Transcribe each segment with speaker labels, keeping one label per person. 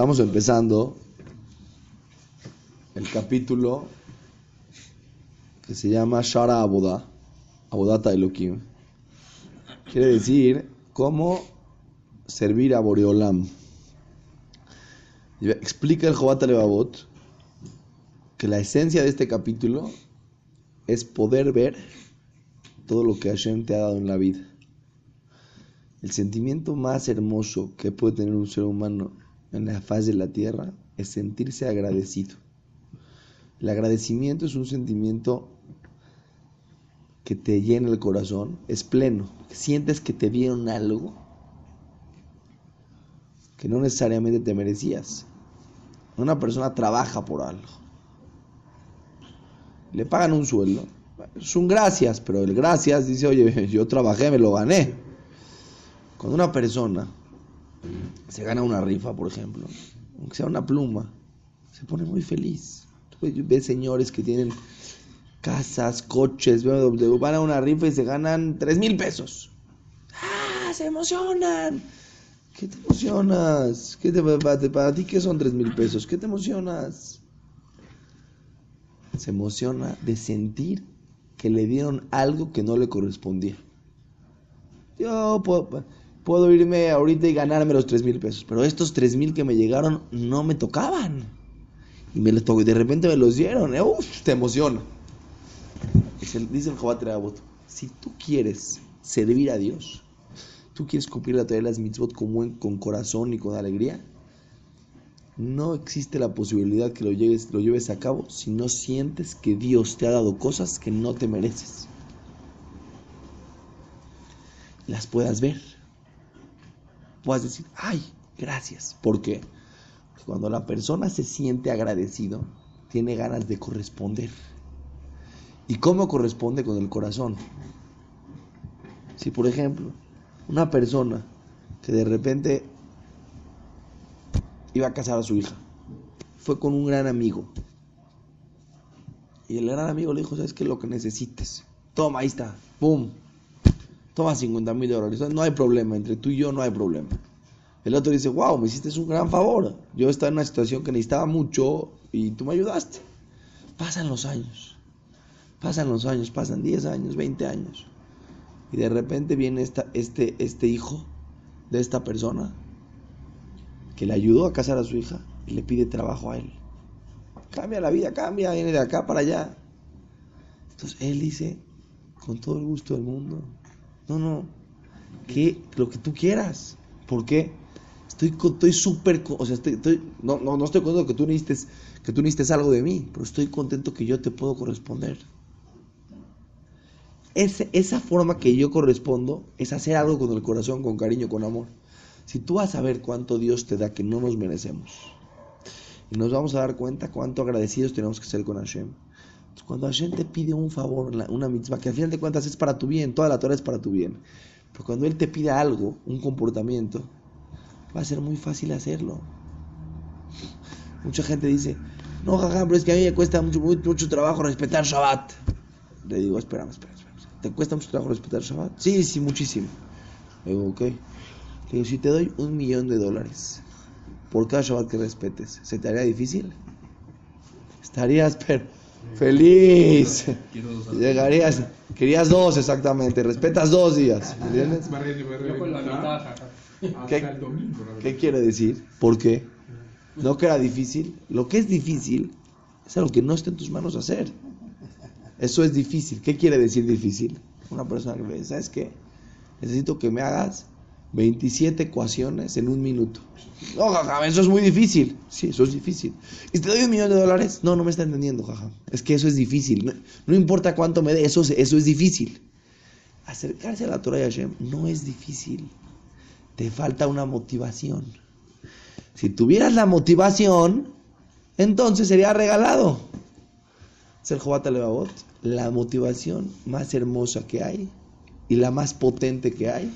Speaker 1: Estamos empezando el capítulo que se llama Shara Aboda, Abodata Elohim. Quiere decir cómo servir a Boreolam. Explica el Jobat Levavot que la esencia de este capítulo es poder ver todo lo que Hashem te ha dado en la vida. El sentimiento más hermoso que puede tener un ser humano en la faz de la tierra es sentirse agradecido. El agradecimiento es un sentimiento que te llena el corazón, es pleno. Sientes que te dieron algo que no necesariamente te merecías. Una persona trabaja por algo. Le pagan un sueldo. Es un gracias, pero el gracias dice, oye, yo trabajé, me lo gané. Cuando una persona se gana una rifa, por ejemplo, aunque sea una pluma, se pone muy feliz. Tú ves señores que tienen casas, coches, van a una rifa y se ganan 3 mil pesos. ¡Ah! Se emocionan. ¿Qué te emocionas? ¿Qué te, para, para ti qué son 3 mil pesos? ¿Qué te emocionas? Se emociona de sentir que le dieron algo que no le correspondía. Yo puedo, puedo irme ahorita y ganarme los 3 mil pesos, pero estos 3 mil que me llegaron no me tocaban. Y me los tocó, de repente me los dieron. ¿eh? Uf, te emociona. Dice el Jobat si tú quieres servir a Dios, tú quieres cumplir la tarea de las mitzvot con, con corazón y con alegría, no existe la posibilidad que lo lleves, lo lleves a cabo si no sientes que Dios te ha dado cosas que no te mereces. Las puedas ver. Puedas decir, ay, gracias. ¿Por qué? Porque cuando la persona se siente agradecido, tiene ganas de corresponder. ¿Y cómo corresponde con el corazón? Si, por ejemplo, una persona que de repente iba a casar a su hija, fue con un gran amigo, y el gran amigo le dijo, ¿sabes qué? Lo que necesites. Toma, ahí está. ¡Pum! Toma 50 mil dólares. No hay problema. Entre tú y yo no hay problema. El otro dice, wow, me hiciste un gran favor. Yo estaba en una situación que necesitaba mucho y tú me ayudaste. Pasan los años. Pasan los años, pasan 10 años, 20 años. Y de repente viene esta, este, este hijo de esta persona que le ayudó a casar a su hija y le pide trabajo a él. Cambia la vida, cambia, viene de acá para allá. Entonces él dice, con todo el gusto del mundo, no, no, que lo que tú quieras. ¿Por qué? Estoy estoy súper, o sea, estoy, no, no, no estoy contento que tú necesites, que tú necesites algo de mí, pero estoy contento que yo te puedo corresponder esa forma que yo correspondo es hacer algo con el corazón, con cariño, con amor. Si tú vas a ver cuánto Dios te da que no nos merecemos, y nos vamos a dar cuenta cuánto agradecidos tenemos que ser con Hashem. Cuando Hashem te pide un favor, una mitzvah, que al final de cuentas es para tu bien, toda la Torah es para tu bien, pero cuando Él te pide algo, un comportamiento, va a ser muy fácil hacerlo. Mucha gente dice, no, jaja, pero es que a mí me cuesta mucho, mucho, trabajo respetar Shabbat. Le digo, espérame, espérame. ¿Te cuesta mucho trabajo respetar Shabbat? Sí, sí, muchísimo. Le digo, ok. Le digo, si te doy un millón de dólares por cada Shabbat que respetes, ¿se te haría difícil? Estarías feliz. Llegarías, querías dos exactamente, respetas dos días. ¿Entiendes? ¿Qué, ¿Qué quiere decir? ¿Por qué? No que era difícil. Lo que es difícil es algo que no está en tus manos hacer. Eso es difícil. ¿Qué quiere decir difícil? Una persona que me dice, ¿sabes qué? Necesito que me hagas 27 ecuaciones en un minuto. No, jaja, eso es muy difícil. Sí, eso es difícil. ¿Y te doy un millón de dólares? No, no me está entendiendo, jaja. Es que eso es difícil. No, importa cuánto me dé, eso, eso es difícil. Acercarse a la Torah de Hashem no es difícil. Te falta una motivación. Si tuvieras la motivación, entonces sería regalado. Jobat Levavot la motivación más hermosa que hay y la más potente que hay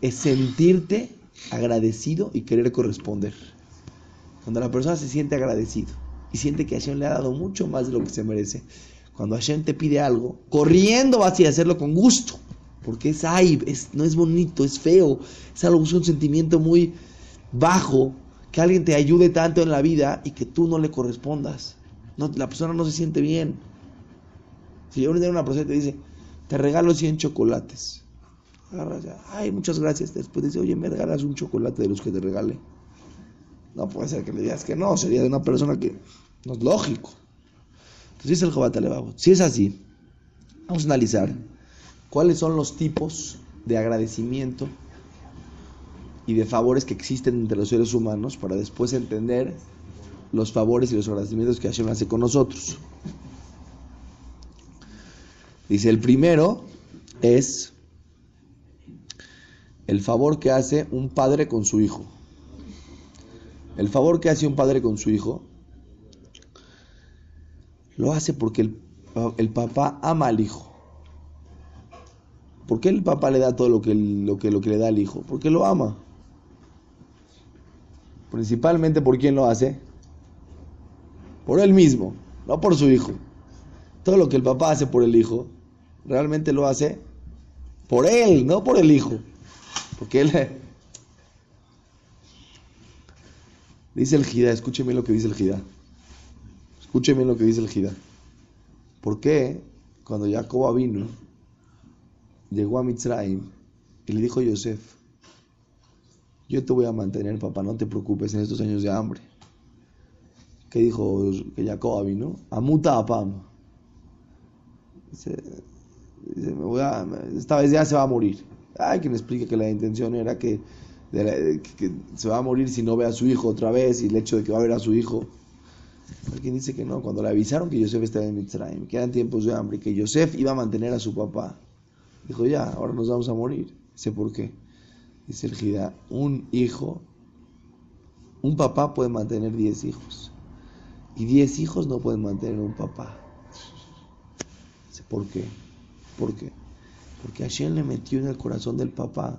Speaker 1: es sentirte agradecido y querer corresponder. Cuando la persona se siente agradecido y siente que Hashem le ha dado mucho más de lo que se merece, cuando Hashem te pide algo, corriendo vas a hacerlo con gusto, porque es ay, es, no es bonito, es feo, es algo, un sentimiento muy bajo que alguien te ayude tanto en la vida y que tú no le correspondas. No, la persona no se siente bien. Si yo una persona te dice, te regalo 100 chocolates. Ay, muchas gracias. Después dice, oye, me regalas un chocolate de los que te regale. No puede ser que le digas que no, sería de una persona que no es lógico. Entonces dice el Jobat Si es así, vamos a analizar cuáles son los tipos de agradecimiento y de favores que existen entre los seres humanos para después entender los favores y los agradecimientos que Hashem hace con nosotros. Dice, el primero es el favor que hace un padre con su hijo. El favor que hace un padre con su hijo lo hace porque el, el papá ama al hijo. ¿Por qué el papá le da todo lo que, lo, que, lo que le da al hijo? Porque lo ama. Principalmente por quién lo hace. Por él mismo, no por su hijo. Todo lo que el papá hace por el hijo, realmente lo hace por él, no por el hijo. Porque él... Dice el Gida, escúcheme lo que dice el Gida. Escúcheme lo que dice el Gida. ¿Por qué cuando Jacob vino, llegó a Mitzrayim y le dijo a Yosef, yo te voy a mantener, papá, no te preocupes en estos años de hambre? ¿Qué dijo que Jacob vino? Amuta apam. Dice, dice me voy a, esta vez ya se va a morir. Hay quien explique que la intención era que, se va a morir si no ve a su hijo otra vez y el hecho de que va a ver a su hijo. Hay quien dice que no, cuando le avisaron que Yosef estaba en Mitzrayim, que eran tiempos de hambre, que Yosef iba a mantener a su papá, dijo ya, ahora nos vamos a morir. Dice por qué. Dice el Gida, un hijo, un papá puede mantener 10 hijos y 10 hijos no pueden mantener un papá. Dice, ¿por qué? ¿Por qué? Porque Hashem le metió en el corazón del papá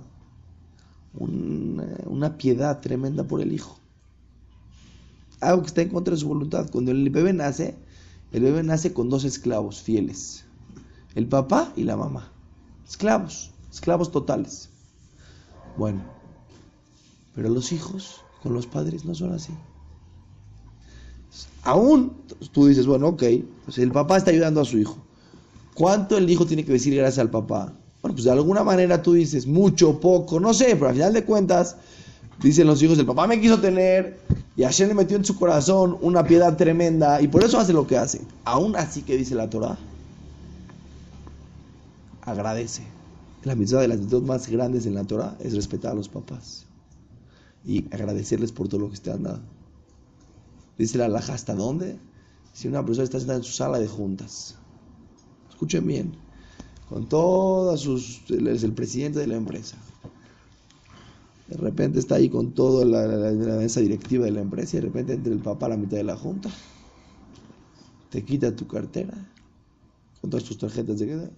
Speaker 1: una, piedad tremenda por el hijo. Algo que está en contra de su voluntad. Cuando el bebé nace, el bebé nace con dos esclavos fieles. El papá y la mamá. Esclavos, esclavos totales. Bueno, pero los hijos con los padres no son así. Aún tú dices, bueno, ok, pues el papá está ayudando a su hijo. ¿Cuánto el hijo tiene que decir gracias al papá? Bueno, pues de alguna manera tú dices mucho, poco, no sé, pero al final de cuentas, dicen los hijos, el papá me quiso tener y Hashem le metió en su corazón una piedad tremenda y por eso hace lo que hace. Aún así que dice la Torah, agradece. La mitad de las dos más grandes en la Torah es respetar a los papás y agradecerles por todo lo que te han dado. Dice la alhaja, ¿hasta dónde? Si una persona está sentada en su sala de juntas escuchen bien, con todas sus, es el presidente de la empresa. De repente está ahí con toda la, mesa directiva de la empresa y de repente entra el papá a la mitad de la junta, te quita tu cartera con todas tus tarjetas de queda,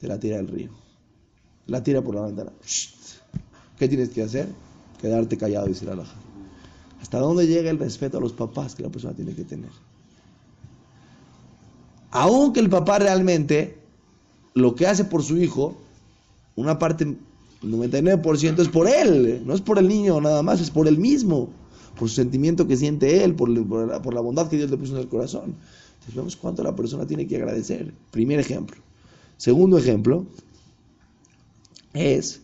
Speaker 1: te la tira al río, la tira por la ventana. ¿Qué tienes que hacer? Quedarte callado, dice la laja. ¿Hasta dónde llega el respeto a los papás que la persona tiene que tener? Aunque el papá realmente lo que hace por su hijo, una parte, el 99% es por él, no es por el niño nada más, es por él mismo, por su sentimiento que siente él, por, la, bondad que Dios le puso en el corazón. Entonces vemos cuánto la persona tiene que agradecer. Primer ejemplo. Segundo ejemplo es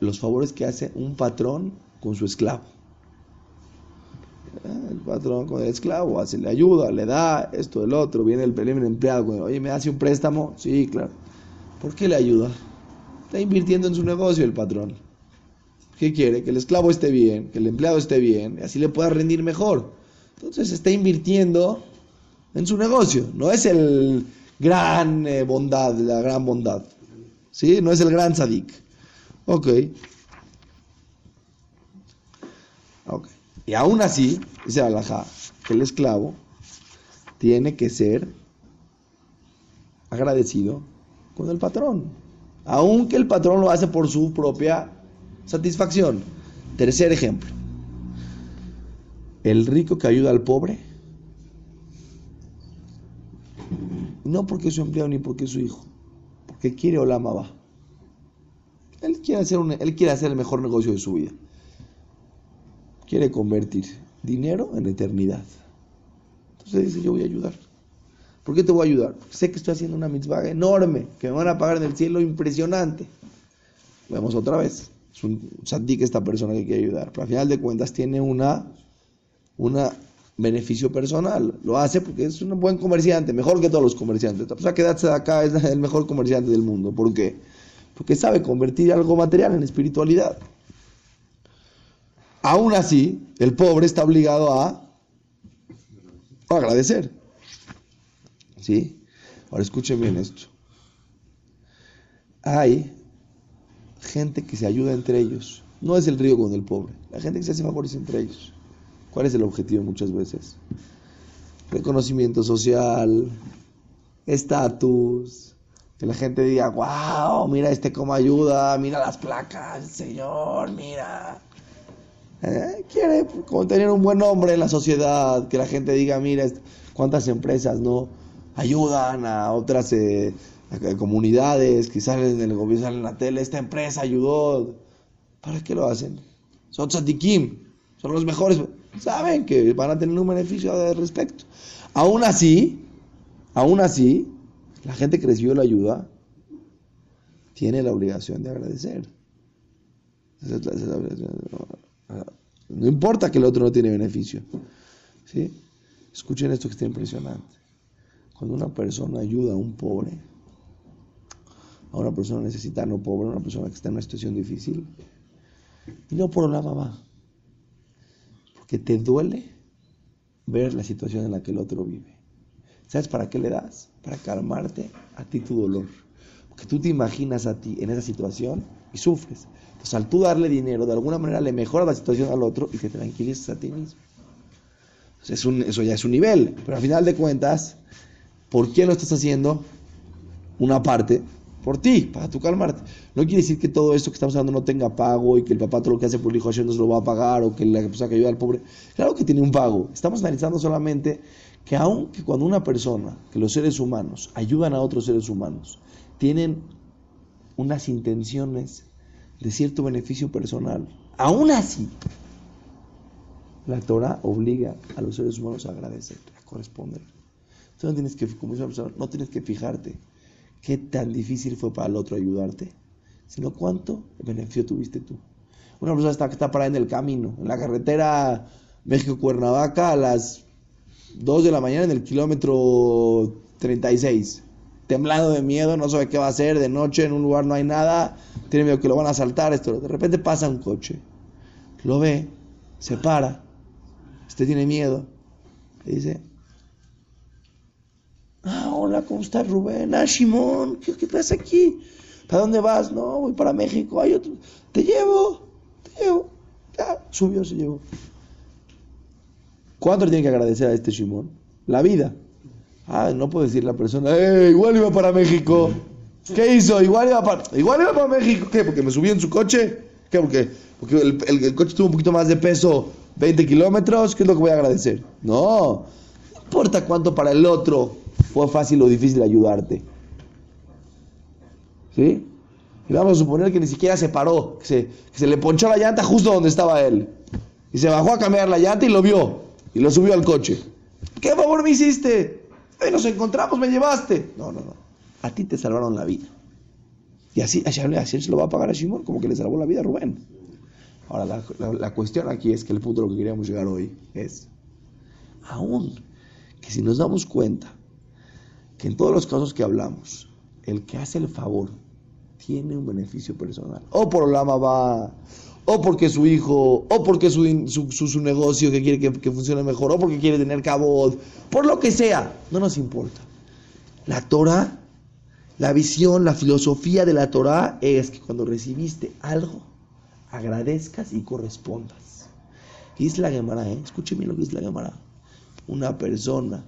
Speaker 1: los favores que hace un patrón con su esclavo el patrón con el esclavo, hace, le ayuda, le da esto, el otro, viene el, primer empleado, oye, ¿me hace un préstamo? Sí, claro. ¿Por qué le ayuda? Está invirtiendo en su negocio el patrón. ¿Qué quiere? Que el esclavo esté bien, que el empleado esté bien, y así le pueda rendir mejor. Entonces está invirtiendo en su negocio. No es el gran eh, bondad, la gran bondad. ¿Sí? No es el gran sadik. Ok. Ok. Y aún así, dice Alajá, que el esclavo tiene que ser agradecido con el patrón, aunque el patrón lo hace por su propia satisfacción. Tercer ejemplo, el rico que ayuda al pobre, no porque es su empleado ni porque es su hijo, porque quiere o la amaba. Él quiere hacer, un, él quiere hacer el mejor negocio de su vida quiere convertir dinero en eternidad. Entonces dice, yo voy a ayudar. ¿Por qué te voy a ayudar? Porque sé que estoy haciendo una mitzvah enorme, que me van a pagar en el cielo impresionante. Vemos otra vez. Es un que esta persona que quiere ayudar. Pero al final de cuentas tiene una, una beneficio personal. Lo hace porque es un buen comerciante, mejor que todos los comerciantes. O sea, quedarse de acá es el mejor comerciante del mundo. ¿Por qué? Porque sabe convertir algo material en espiritualidad. Aún así, el pobre está obligado a, agradecer. ¿Sí? Ahora escuchen bien esto. Hay gente que se ayuda entre ellos. No es el río con el pobre. La gente que se hace favores entre ellos. ¿Cuál es el objetivo muchas veces? Reconocimiento social, estatus, que la gente diga, wow, mira este cómo ayuda, mira las placas, señor, mira. ¿Eh? Quiere como tener un buen nombre en la sociedad, que la gente diga, mira, cuántas empresas no ayudan a otras eh, comunidades que salen en el gobierno, salen en la tele, esta empresa ayudó. ¿Para qué lo hacen? Son tzadikim, son los mejores. Saben que van a tener un beneficio al respecto. Aún así, aún así, la gente que recibió la ayuda tiene la obligación de agradecer. No importa que el otro no tiene beneficio. ¿Sí? Escuchen esto que está impresionante. Cuando una persona ayuda a un pobre, a una persona necesitada, no pobre, a una persona que está en una situación difícil, y no por la mamá, porque te duele ver la situación en la que el otro vive. ¿Sabes para qué le das? Para calmarte a ti tu dolor. Porque tú te imaginas a ti en esa situación y sufres. Entonces, al tú darle dinero, de alguna manera le mejoras la situación al otro y te tranquilizas a ti mismo. eso ya es un nivel, pero al final de cuentas, ¿Por qué lo estás haciendo? Una parte por ti, para tu calmarte. No quiere decir que todo esto que estamos hablando no tenga pago y que el papá todo lo que hace por el hijo ayer no se lo va a pagar o que la persona que ayuda al pobre. Claro que tiene un pago. Estamos analizando solamente que aunque cuando una persona, que los seres humanos ayudan a otros seres humanos, tienen unas intenciones de cierto beneficio personal, aún así, la Torah obliga a los seres humanos a agradecer, a corresponder no tienes que, como no tienes que fijarte qué tan difícil fue para el otro ayudarte, sino cuánto beneficio tuviste tú. Una persona está, está parada en el camino, en la carretera México-Cuernavaca a las 2 de la mañana en el kilómetro 36. Temblando de miedo, no sabe qué va a hacer, de noche en un lugar no hay nada, tiene miedo que lo van a asaltar, esto. De repente pasa un coche, lo ve, se para, usted tiene miedo, y dice, Ah, hola, ¿cómo estás, Rubén? Ah, Simón, ¿qué, qué pasa aquí? ¿Para dónde vas? No, voy para México. Hay otro. Te llevo, te llevo. Ya, subió, se llevó. ¿Cuánto le tiene que agradecer a este Simón? La vida. Ah, no puede decir la persona, ¡eh, igual iba para México! ¿Qué hizo? Igual iba para, igual iba para México. ¿Qué? ¿Porque me subí en su coche? ¿Qué? Porque, porque el, el coche tuvo un poquito más de peso, 20 kilómetros. ¿Qué es lo que voy a agradecer? No. No importa cuánto para el otro fue fácil o difícil ayudarte. ¿Sí? Y vamos a suponer que ni siquiera se paró, que se, le ponchó la llanta justo donde estaba él. Y se bajó a cambiar la llanta y lo vio. Y lo subió al coche. ¿Qué favor me hiciste? Nos encontramos, me llevaste. No, no, no. A ti te salvaron la vida. Y así, así, se lo va a pagar a Shimon, como que le salvó la vida a Rubén. Ahora, la, la cuestión aquí es que el punto de lo que queríamos llegar hoy es, aún que si nos damos cuenta que en todos los casos que hablamos, el que hace el favor tiene un beneficio personal. O por la mamá, o porque su hijo, o porque su, su, negocio que quiere que, funcione mejor, o porque quiere tener cabot, por lo que sea, no nos importa. La Torah, la visión, la filosofía de la Torah es que cuando recibiste algo, agradezcas y correspondas. ¿Qué es la Gemara? Eh? Escúcheme lo que es la Gemara. Una persona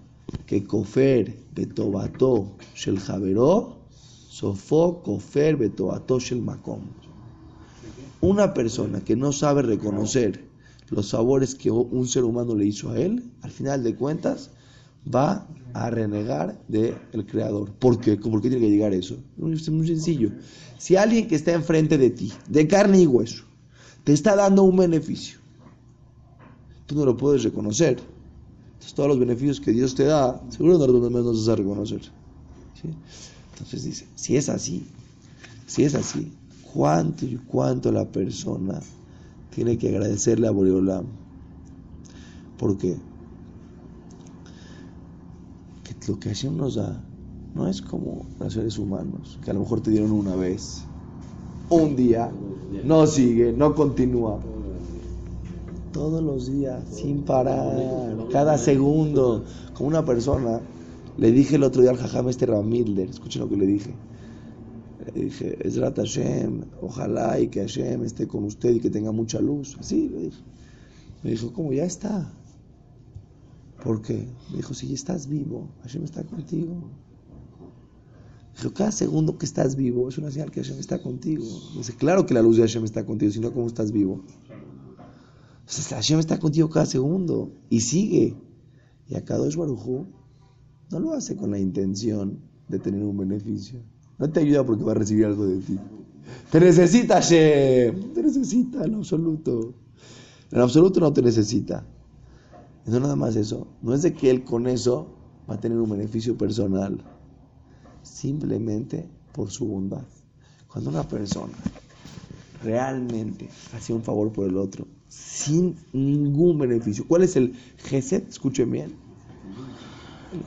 Speaker 1: que kofer betobato shel javero, sofo kofer betobato shel makom. Una persona que no sabe reconocer los sabores que un ser humano le hizo a él, al final de cuentas va a renegar del el creador. ¿Por qué? ¿Por qué tiene que llegar eso? Es muy sencillo. Si alguien que está enfrente de ti, de carne y hueso, te está dando un beneficio, tú no lo puedes reconocer. Entonces todos los beneficios que Dios te da, seguro no los vas a reconocer. Entonces dice, si es así, si es así, ¿cuánto y cuánto la persona tiene que agradecerle a Boreolam? ¿Por qué? Que lo que Hashem nos da no es como los seres humanos, que a lo mejor te dieron una vez, un día, no sigue, no continúa. Todos los días, sin parar, cada segundo, como una persona. Le dije el otro día al jajam este Ramilder, escuchen lo que le dije. Le dije, Esrat Hashem, ojalá y que Hashem esté con usted y que tenga mucha luz. Así le. Me dijo, ¿cómo? Ya está. ¿Por qué? Me dijo, si estás vivo, Hashem está contigo. Dijo, cada segundo que estás vivo es una señal que Hashem está contigo. Dice, claro que la luz de Hashem está contigo, si no, ¿cómo estás vivo? Entonces, Hashem está contigo cada segundo y sigue. Y a Kadosh Barujú no lo hace con la intención de tener un beneficio. No te ayuda porque va a recibir algo de ti. Te necesita Hashem, te necesita en absoluto. En absoluto no te necesita. No nada más eso. No es de que él con eso va a tener un beneficio personal simplemente por su bondad. Cuando una persona realmente hace un favor por el otro, sin ningún beneficio, ¿cuál es el gesed? Escuchen bien.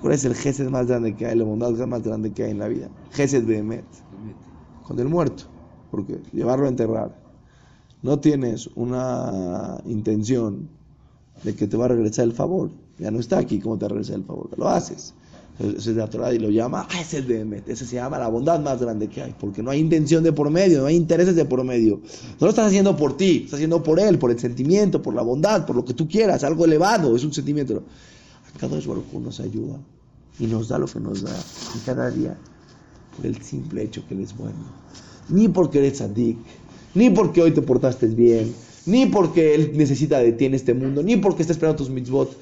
Speaker 1: ¿Cuál es el gesed más grande que hay, la bondad más grande que hay en la vida? Gesed Behemet. Con el muerto. Porque llevarlo a enterrar. No tienes una intención de que te va a regresar el favor. Ya no está aquí, ¿cómo te va a regresar el favor? Lo haces. Ese es de y lo llama ah, ese es Ese se llama la bondad más grande que hay, porque no hay intención de por medio, no hay intereses de por medio. No lo estás haciendo por ti, estás haciendo por él, por el sentimiento, por la bondad, por lo que tú quieras, algo elevado, es un sentimiento. Cada vez nos ayuda y nos da lo que nos da, y cada día, por el simple hecho que él es bueno. Ni porque eres sadik, ni porque hoy te portaste bien, ni porque Él necesita de ti en este mundo, ni porque está esperando tus mitzvot.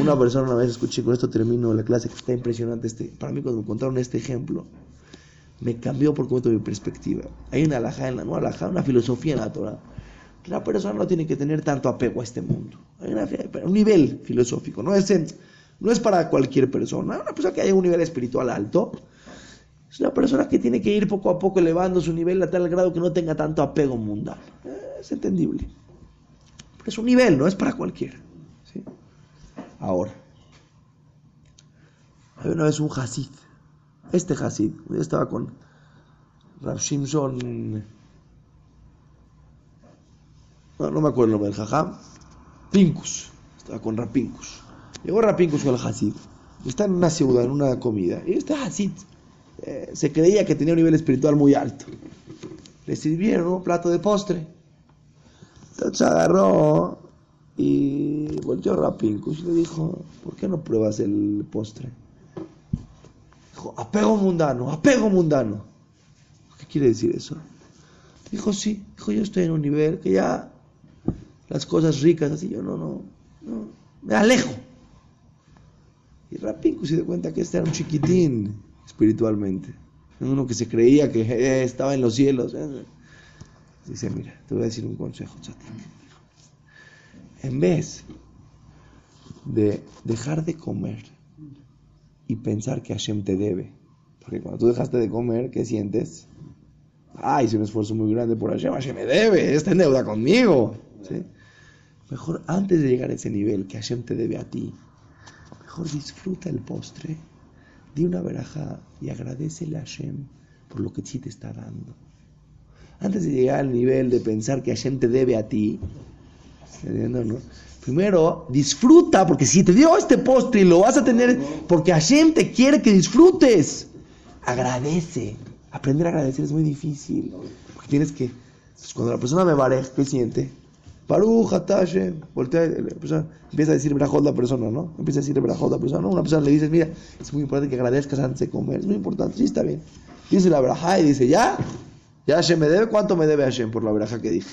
Speaker 1: Una persona una vez escuché, con esto termino la clase, que está impresionante. Este, para mí, cuando me contaron este ejemplo, me cambió por completo mi perspectiva. Hay una alhaja en la no alhaja, una filosofía en la Torah, la persona no tiene que tener tanto apego a este mundo. Hay un nivel filosófico, no es, no es para cualquier persona. Una persona que haya un nivel espiritual alto, es una persona que tiene que ir poco a poco elevando su nivel a tal grado que no tenga tanto apego mundano. Es entendible. Es un nivel, no es para cualquiera. Ahora, hay una vez un Hasid. Este Hasid, yo estaba con Rav Shimson. No, me acuerdo el nombre del Jajam. Pincus. Estaba con Rapinkus. Llegó Rapinkus con el Hasid. Está en una ciudad, en una comida. Y este Hasid eh, se creía que tenía un nivel espiritual muy alto. Le sirvieron un plato de postre. Entonces agarró y volteó a y le dijo, ¿por qué no pruebas el postre? Dijo, apego mundano, apego mundano. ¿Qué quiere decir eso? Dijo, sí, dijo, yo estoy en un nivel que ya las cosas ricas, así yo no, no, me alejo. Y Rapinco se dio cuenta que este era un chiquitín espiritualmente, uno que se creía que eh, estaba en los cielos. Dice, mira, te voy a decir un consejo, Chatik. En vez de dejar de comer y pensar que Hashem te debe, porque cuando tú dejaste de comer, ¿qué sientes? Ah, hice un esfuerzo muy grande por Hashem, Hashem me debe, está en deuda conmigo. Mejor antes de llegar a ese nivel que Hashem te debe a ti, disfruta el postre, di una veraja y agradecele a Hashem por lo que sí te está dando antes de llegar al nivel de pensar que Hashem te debe a ti, primero disfruta, porque si te dio este postre y lo vas a tener, porque Hashem te quiere que disfrutes, agradece. Aprender a agradecer es muy difícil, porque tienes que, pues, cuando la persona me vare, ¿qué siente? Baruch, Hashem, voltea, empieza a decir brajot la persona, ¿no? Empieza a decir brajot la persona, ¿no? Una persona le dice, mira, es muy importante que agradezcas antes de comer, es muy importante, sí, está bien. Dice la braja y dice, ya, ¿Ya Hashem me debe? ¿Cuánto me debe Hashem por la veraja que dije?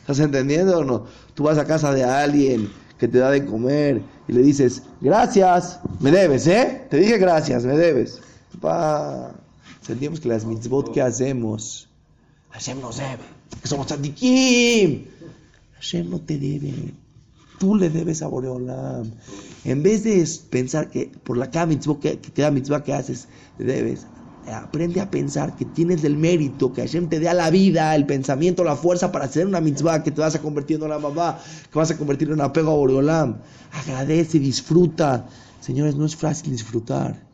Speaker 1: ¿Estás entendiendo o no? Tú vas a casa de alguien que te da de comer y le dices, gracias, me debes, ¿eh? Te dije gracias, me debes. Pa, sentimos que las mitzvot que hacemos, Hashem nos debe, que somos tzadikim. Hashem no te debe. Tú le debes a Boreolam. En vez de pensar que por la cada mitzvah que, cada mitzvah que haces, debes. Aprende a pensar que tienes el mérito, que Hashem te da la vida, el pensamiento, la fuerza para hacer una mitzvah, que te vas a convertir en una mamá, que vas a convertir en un apego a Boreolam. Agradece, disfruta. Señores, no es fácil disfrutar.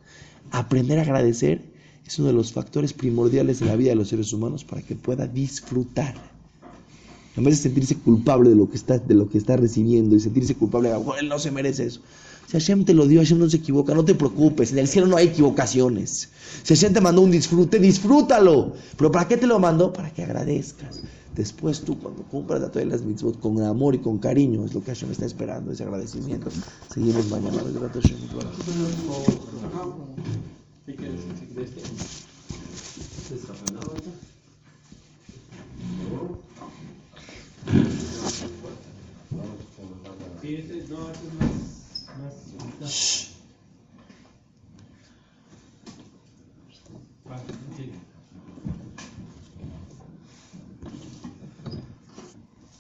Speaker 1: Aprender a agradecer es uno de los factores primordiales de la vida de los seres humanos para que pueda disfrutar. En vez de sentirse culpable de lo que está, de lo que está recibiendo y sentirse culpable, él no se merece eso. Si Hashem te lo dio, Hashem no se equivoca, no te preocupes, en el cielo no hay equivocaciones. Si Hashem te mandó un disfrute, disfrútalo. Pero ¿para qué te lo mandó? Para que agradezcas. Después tú, cuando cumplas a todas las mitzvot con amor y con cariño, es lo que Hashem está esperando, ese agradecimiento. Seguimos mañana. Sí, ese,